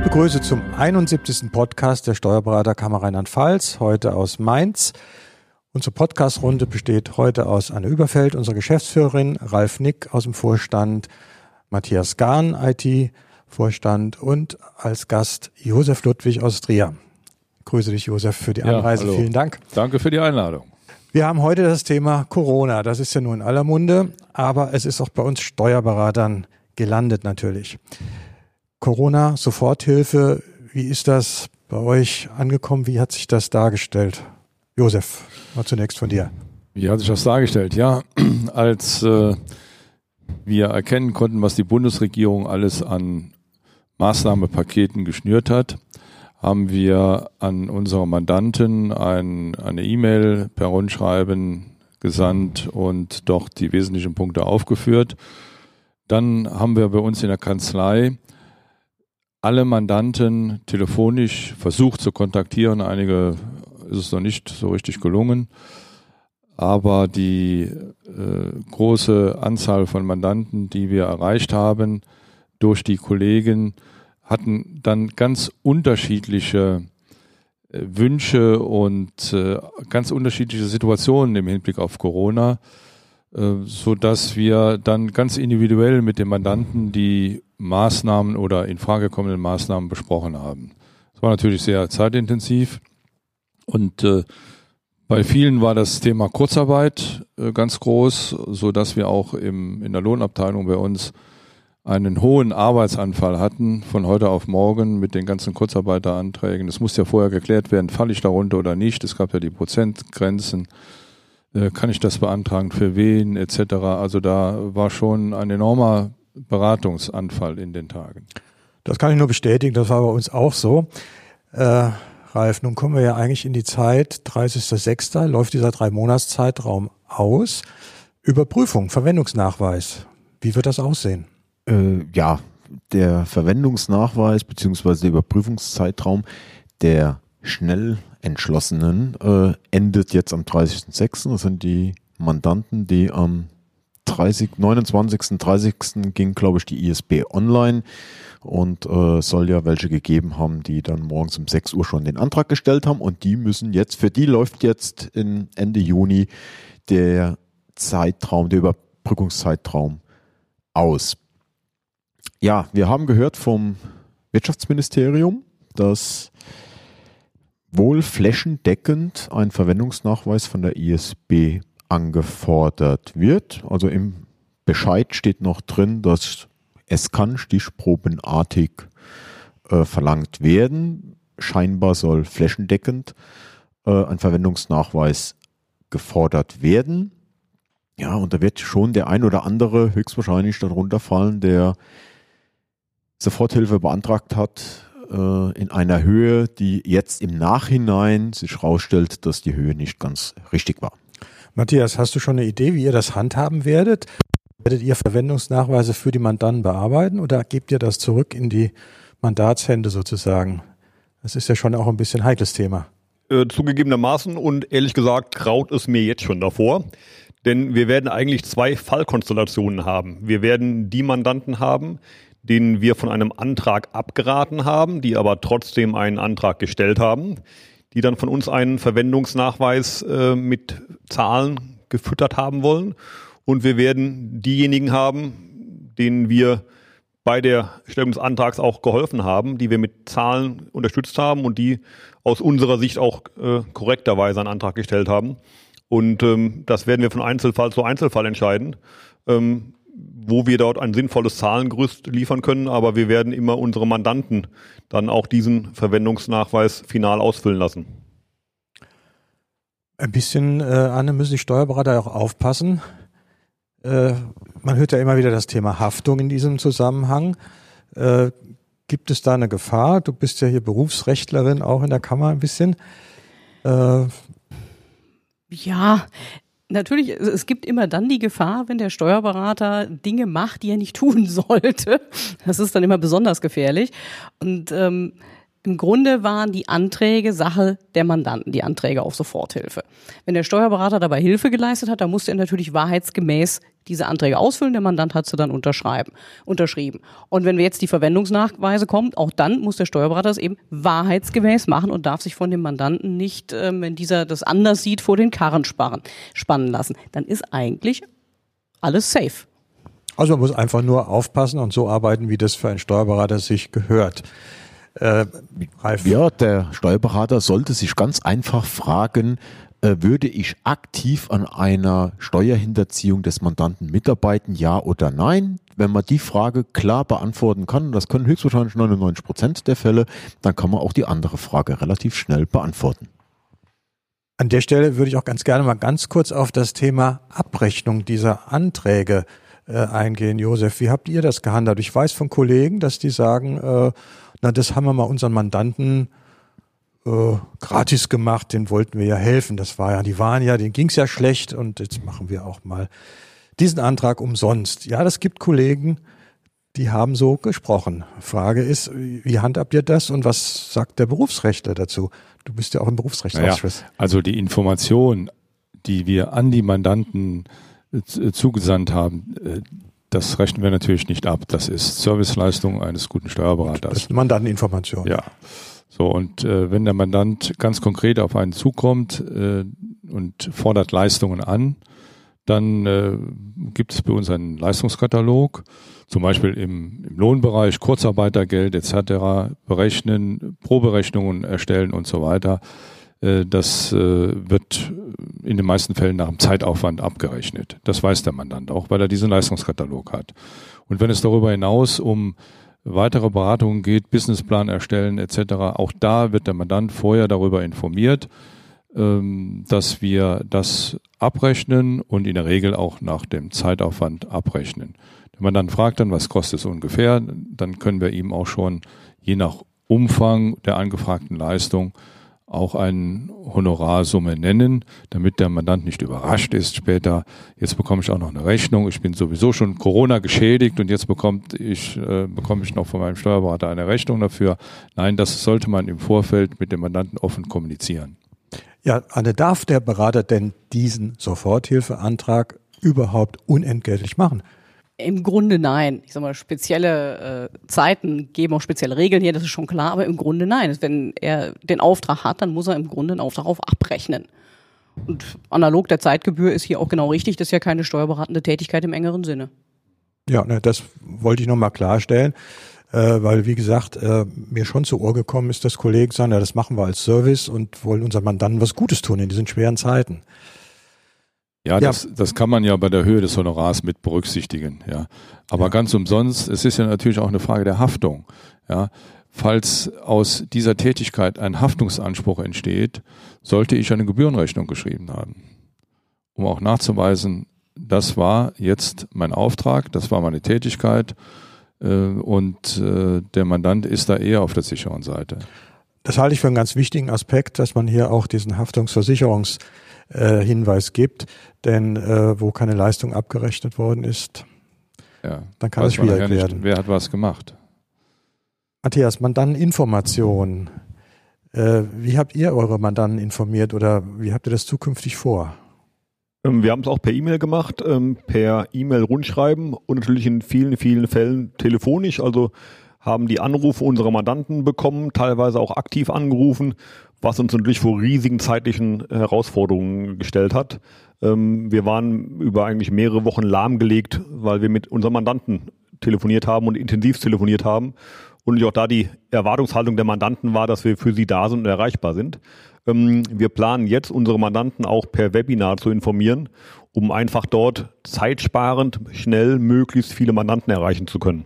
Ich begrüße zum 71. Podcast der Steuerberaterkammer Rheinland-Pfalz, heute aus Mainz. Unsere Podcast-Runde besteht heute aus Anne Überfeld, unserer Geschäftsführerin, Ralf Nick aus dem Vorstand, Matthias Gahn, IT-Vorstand und als Gast Josef Ludwig aus Trier. Grüße dich, Josef, für die Anreise. Ja, Vielen Dank. Danke für die Einladung. Wir haben heute das Thema Corona. Das ist ja nur in aller Munde, aber es ist auch bei uns Steuerberatern gelandet natürlich. Corona, Soforthilfe, wie ist das bei euch angekommen? Wie hat sich das dargestellt? Josef, mal zunächst von dir. Wie hat sich das dargestellt? Ja, als äh, wir erkennen konnten, was die Bundesregierung alles an Maßnahmepaketen geschnürt hat, haben wir an unsere Mandanten ein, eine E-Mail per Rundschreiben gesandt und dort die wesentlichen Punkte aufgeführt. Dann haben wir bei uns in der Kanzlei alle Mandanten telefonisch versucht zu kontaktieren. Einige ist es noch nicht so richtig gelungen. Aber die äh, große Anzahl von Mandanten, die wir erreicht haben durch die Kollegen, hatten dann ganz unterschiedliche äh, Wünsche und äh, ganz unterschiedliche Situationen im Hinblick auf Corona, äh, so dass wir dann ganz individuell mit dem Mandanten die Maßnahmen oder in Frage kommenden Maßnahmen besprochen haben. Es war natürlich sehr zeitintensiv und äh, bei vielen war das Thema Kurzarbeit äh, ganz groß, so dass wir auch im, in der Lohnabteilung bei uns einen hohen Arbeitsanfall hatten von heute auf morgen mit den ganzen Kurzarbeiteranträgen. Das muss ja vorher geklärt werden, falle ich darunter oder nicht. Es gab ja die Prozentgrenzen. Äh, kann ich das beantragen, für wen etc. Also da war schon ein enormer Beratungsanfall in den Tagen. Das kann ich nur bestätigen, das war bei uns auch so. Äh, Ralf, nun kommen wir ja eigentlich in die Zeit, 30.06. läuft dieser Drei-Monats-Zeitraum aus. Überprüfung, Verwendungsnachweis. Wie wird das aussehen? Äh, ja, der Verwendungsnachweis bzw. der Überprüfungszeitraum der schnell Entschlossenen äh, endet jetzt am 30.06. Das sind die Mandanten, die am 30, 29. 30. ging, glaube ich, die ISB online und äh, soll ja welche gegeben haben, die dann morgens um 6 Uhr schon den Antrag gestellt haben und die müssen jetzt, für die läuft jetzt in Ende Juni der Zeitraum, der Überbrückungszeitraum aus. Ja, wir haben gehört vom Wirtschaftsministerium, dass wohl flächendeckend ein Verwendungsnachweis von der ISB angefordert wird. Also im Bescheid steht noch drin, dass es kann stichprobenartig äh, verlangt werden. Scheinbar soll flächendeckend äh, ein Verwendungsnachweis gefordert werden. Ja, und da wird schon der ein oder andere höchstwahrscheinlich darunter fallen, der Soforthilfe beantragt hat äh, in einer Höhe, die jetzt im Nachhinein sich herausstellt, dass die Höhe nicht ganz richtig war. Matthias, hast du schon eine Idee, wie ihr das handhaben werdet? Werdet ihr Verwendungsnachweise für die Mandanten bearbeiten oder gebt ihr das zurück in die Mandatshände sozusagen? Das ist ja schon auch ein bisschen heikles Thema. Äh, zugegebenermaßen und ehrlich gesagt graut es mir jetzt schon davor. Denn wir werden eigentlich zwei Fallkonstellationen haben. Wir werden die Mandanten haben, denen wir von einem Antrag abgeraten haben, die aber trotzdem einen Antrag gestellt haben die dann von uns einen Verwendungsnachweis äh, mit Zahlen gefüttert haben wollen. Und wir werden diejenigen haben, denen wir bei der Stellung des Antrags auch geholfen haben, die wir mit Zahlen unterstützt haben und die aus unserer Sicht auch äh, korrekterweise einen Antrag gestellt haben. Und ähm, das werden wir von Einzelfall zu Einzelfall entscheiden. Ähm, wo wir dort ein sinnvolles Zahlengerüst liefern können, aber wir werden immer unsere Mandanten dann auch diesen Verwendungsnachweis final ausfüllen lassen. Ein bisschen, äh, Anne, müssen die Steuerberater auch aufpassen. Äh, man hört ja immer wieder das Thema Haftung in diesem Zusammenhang. Äh, gibt es da eine Gefahr? Du bist ja hier Berufsrechtlerin auch in der Kammer ein bisschen. Äh, ja, Natürlich, es gibt immer dann die Gefahr, wenn der Steuerberater Dinge macht, die er nicht tun sollte. Das ist dann immer besonders gefährlich. Und ähm, im Grunde waren die Anträge Sache der Mandanten, die Anträge auf Soforthilfe. Wenn der Steuerberater dabei Hilfe geleistet hat, dann musste er natürlich wahrheitsgemäß diese Anträge ausfüllen. Der Mandant hat sie dann unterschreiben, unterschrieben. Und wenn jetzt die Verwendungsnachweise kommen, auch dann muss der Steuerberater das eben wahrheitsgemäß machen und darf sich von dem Mandanten nicht, ähm, wenn dieser das anders sieht, vor den Karren sparen, spannen lassen. Dann ist eigentlich alles safe. Also man muss einfach nur aufpassen und so arbeiten, wie das für einen Steuerberater sich gehört. Äh, Ralf. Ja, der Steuerberater sollte sich ganz einfach fragen, äh, würde ich aktiv an einer Steuerhinterziehung des Mandanten mitarbeiten, ja oder nein? Wenn man die Frage klar beantworten kann, das können höchstwahrscheinlich 99 Prozent der Fälle, dann kann man auch die andere Frage relativ schnell beantworten. An der Stelle würde ich auch ganz gerne mal ganz kurz auf das Thema Abrechnung dieser Anträge äh, eingehen. Josef, wie habt ihr das gehandelt? Ich weiß von Kollegen, dass die sagen, äh, na, das haben wir mal unseren Mandanten äh, gratis gemacht, den wollten wir ja helfen. Das war ja, die waren ja, denen ging's ja schlecht und jetzt machen wir auch mal diesen Antrag umsonst. Ja, das gibt Kollegen, die haben so gesprochen. Frage ist, wie handhabt ihr das und was sagt der Berufsrechtler dazu? Du bist ja auch im Berufsrechtsausschuss. Naja, also die Information, die wir an die Mandanten äh, zugesandt haben, äh, das rechnen wir natürlich nicht ab. Das ist Serviceleistung eines guten Steuerberaters. Das ist Mandanteninformation. Ja. So, und äh, wenn der Mandant ganz konkret auf einen zukommt äh, und fordert Leistungen an, dann äh, gibt es bei uns einen Leistungskatalog, zum Beispiel im, im Lohnbereich, Kurzarbeitergeld etc., berechnen, Proberechnungen erstellen und so weiter. Äh, das äh, wird in den meisten Fällen nach dem Zeitaufwand abgerechnet. Das weiß der Mandant auch, weil er diesen Leistungskatalog hat. Und wenn es darüber hinaus um weitere Beratungen geht, Businessplan erstellen etc., auch da wird der Mandant vorher darüber informiert, ähm, dass wir das abrechnen und in der Regel auch nach dem Zeitaufwand abrechnen. Der Mandant fragt dann, was kostet es ungefähr, dann können wir ihm auch schon je nach Umfang der angefragten Leistung auch eine Honorarsumme nennen, damit der Mandant nicht überrascht ist später. Jetzt bekomme ich auch noch eine Rechnung. Ich bin sowieso schon Corona geschädigt und jetzt bekommt ich, äh, bekomme ich noch von meinem Steuerberater eine Rechnung dafür. Nein, das sollte man im Vorfeld mit dem Mandanten offen kommunizieren. Ja, Anne, darf der Berater denn diesen Soforthilfeantrag überhaupt unentgeltlich machen? Im Grunde nein. Ich sag mal, spezielle äh, Zeiten geben auch spezielle Regeln hier, das ist schon klar, aber im Grunde nein. Wenn er den Auftrag hat, dann muss er im Grunde den Auftrag auf abrechnen. Und analog der Zeitgebühr ist hier auch genau richtig, das ist ja keine steuerberatende Tätigkeit im engeren Sinne. Ja, ne, das wollte ich nochmal klarstellen, äh, weil wie gesagt, äh, mir schon zu Ohr gekommen ist, dass Kollegen sagen, ja, das machen wir als Service und wollen unseren Mandanten was Gutes tun in diesen schweren Zeiten. Ja, ja, Das, das kann man ja bei der Höhe des Honorars mit berücksichtigen. Ja, aber ja. ganz umsonst. Es ist ja natürlich auch eine Frage der Haftung. Ja, falls aus dieser Tätigkeit ein Haftungsanspruch entsteht, sollte ich eine Gebührenrechnung geschrieben haben, um auch nachzuweisen, das war jetzt mein Auftrag, das war meine Tätigkeit äh, und äh, der Mandant ist da eher auf der sicheren Seite. Das halte ich für einen ganz wichtigen Aspekt, dass man hier auch diesen Haftungsversicherungs äh, Hinweis gibt. Denn äh, wo keine Leistung abgerechnet worden ist, ja, dann kann es schwierig ja werden. wer hat was gemacht? Matthias, Mandanteninformation. Äh, wie habt ihr eure Mandanten informiert oder wie habt ihr das zukünftig vor? Ähm, wir haben es auch per E-Mail gemacht, ähm, per E-Mail rundschreiben und natürlich in vielen, vielen Fällen telefonisch. Also haben die Anrufe unserer Mandanten bekommen, teilweise auch aktiv angerufen was uns natürlich vor riesigen zeitlichen Herausforderungen gestellt hat. Ähm, wir waren über eigentlich mehrere Wochen lahmgelegt, weil wir mit unserem Mandanten telefoniert haben und intensiv telefoniert haben. Und auch da die Erwartungshaltung der Mandanten war, dass wir für sie da sind und erreichbar sind. Ähm, wir planen jetzt, unsere Mandanten auch per Webinar zu informieren, um einfach dort zeitsparend schnell möglichst viele Mandanten erreichen zu können.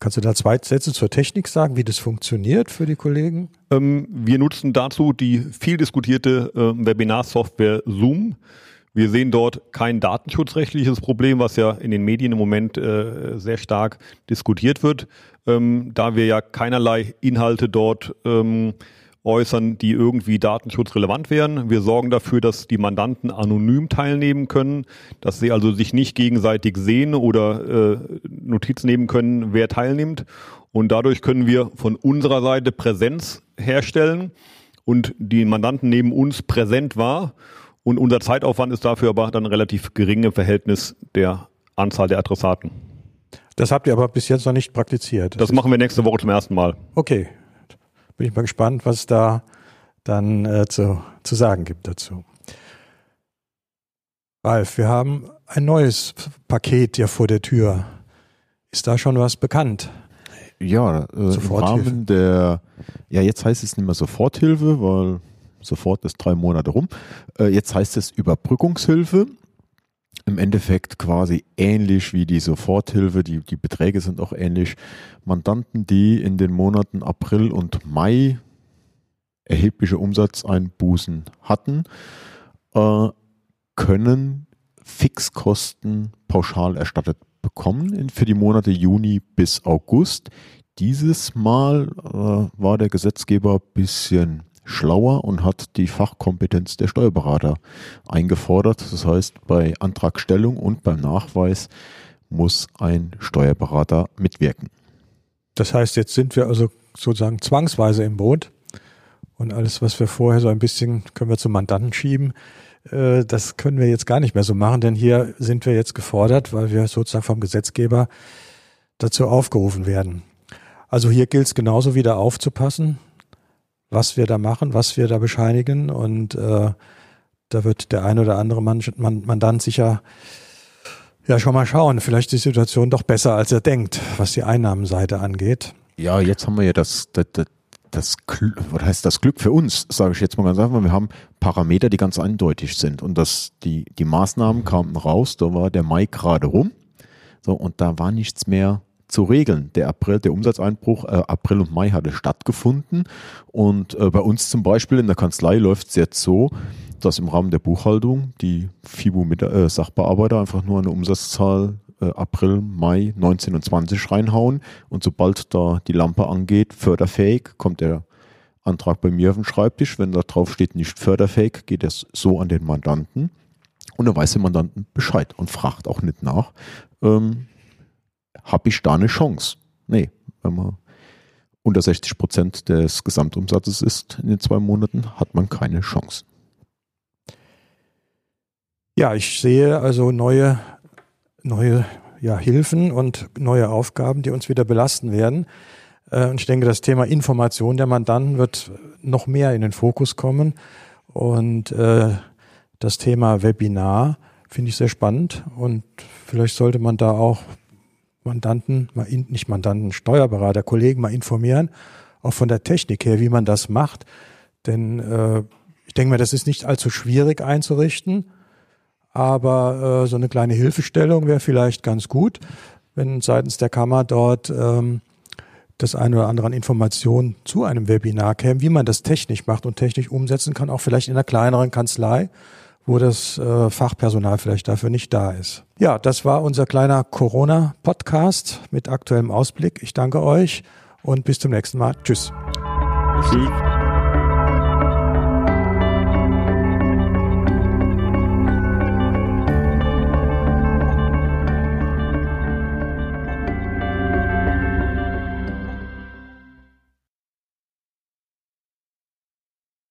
Kannst du da zwei Sätze zur Technik sagen, wie das funktioniert für die Kollegen? Ähm, wir nutzen dazu die viel diskutierte äh, Webinar-Software Zoom. Wir sehen dort kein datenschutzrechtliches Problem, was ja in den Medien im Moment äh, sehr stark diskutiert wird, ähm, da wir ja keinerlei Inhalte dort ähm, äußern, die irgendwie datenschutzrelevant wären. Wir sorgen dafür, dass die Mandanten anonym teilnehmen können, dass sie also sich nicht gegenseitig sehen oder äh, Notizen nehmen können, wer teilnimmt. Und dadurch können wir von unserer Seite Präsenz herstellen und die Mandanten neben uns präsent war. Und unser Zeitaufwand ist dafür aber dann relativ gering im Verhältnis der Anzahl der Adressaten. Das habt ihr aber bis jetzt noch nicht praktiziert. Das, das machen wir nächste Woche zum ersten Mal. Okay. Bin ich mal gespannt, was da dann äh, zu, zu sagen gibt dazu. Ralf, wir haben ein neues Paket ja vor der Tür. Ist da schon was bekannt? Ja, äh, im Rahmen der, ja jetzt heißt es nicht mehr Soforthilfe, weil sofort ist drei Monate rum. Äh, jetzt heißt es Überbrückungshilfe. Im Endeffekt quasi ähnlich wie die Soforthilfe, die, die Beträge sind auch ähnlich. Mandanten, die in den Monaten April und Mai erhebliche Umsatzeinbußen hatten, äh, können Fixkosten pauschal erstattet bekommen für die Monate Juni bis August. Dieses Mal äh, war der Gesetzgeber ein bisschen schlauer und hat die Fachkompetenz der Steuerberater eingefordert. Das heißt, bei Antragstellung und beim Nachweis muss ein Steuerberater mitwirken. Das heißt, jetzt sind wir also sozusagen zwangsweise im Boot und alles, was wir vorher so ein bisschen, können wir zum Mandanten schieben. Äh, das können wir jetzt gar nicht mehr so machen, denn hier sind wir jetzt gefordert, weil wir sozusagen vom Gesetzgeber dazu aufgerufen werden. Also hier gilt es genauso wieder aufzupassen, was wir da machen, was wir da bescheinigen und äh, da wird der ein oder andere Mandant sicher ja schon mal schauen. Vielleicht ist die Situation doch besser, als er denkt, was die Einnahmenseite angeht. Ja, jetzt haben wir ja das, das, das, was heißt das Glück für uns, sage ich jetzt mal ganz einfach, wir haben Parameter, die ganz eindeutig sind. Und das, die, die Maßnahmen kamen raus, da war der Mai gerade rum, so, und da war nichts mehr zu regeln. Der April, der Umsatzeinbruch, äh, April und Mai hatte stattgefunden. Und äh, bei uns zum Beispiel in der Kanzlei läuft es jetzt so, dass im Rahmen der Buchhaltung die FIBU-Sachbearbeiter äh, einfach nur eine Umsatzzahl äh, April, Mai 19 und 20 reinhauen und sobald da die Lampe angeht, förderfähig, kommt der Antrag bei mir auf den Schreibtisch. Wenn da drauf steht, nicht förderfähig, geht es so an den Mandanten und dann weiß der Mandanten Bescheid und fragt auch nicht nach, ähm, habe ich da eine Chance? Nee, wenn man unter 60 Prozent des Gesamtumsatzes ist in den zwei Monaten, hat man keine Chance. Ja, ich sehe also neue neue ja, Hilfen und neue Aufgaben, die uns wieder belasten werden. Äh, und ich denke, das Thema Information der Mandanten wird noch mehr in den Fokus kommen. Und äh, das Thema Webinar finde ich sehr spannend. Und vielleicht sollte man da auch Mandanten, nicht Mandanten, Steuerberater, Kollegen mal informieren, auch von der Technik her, wie man das macht. Denn äh, ich denke mal, das ist nicht allzu schwierig einzurichten. Aber äh, so eine kleine Hilfestellung wäre vielleicht ganz gut, wenn seitens der Kammer dort ähm, das eine oder andere an Informationen zu einem Webinar käme, wie man das technisch macht und technisch umsetzen kann, auch vielleicht in einer kleineren Kanzlei, wo das äh, Fachpersonal vielleicht dafür nicht da ist. Ja, das war unser kleiner Corona-Podcast mit aktuellem Ausblick. Ich danke euch und bis zum nächsten Mal. Tschüss. Tschüss.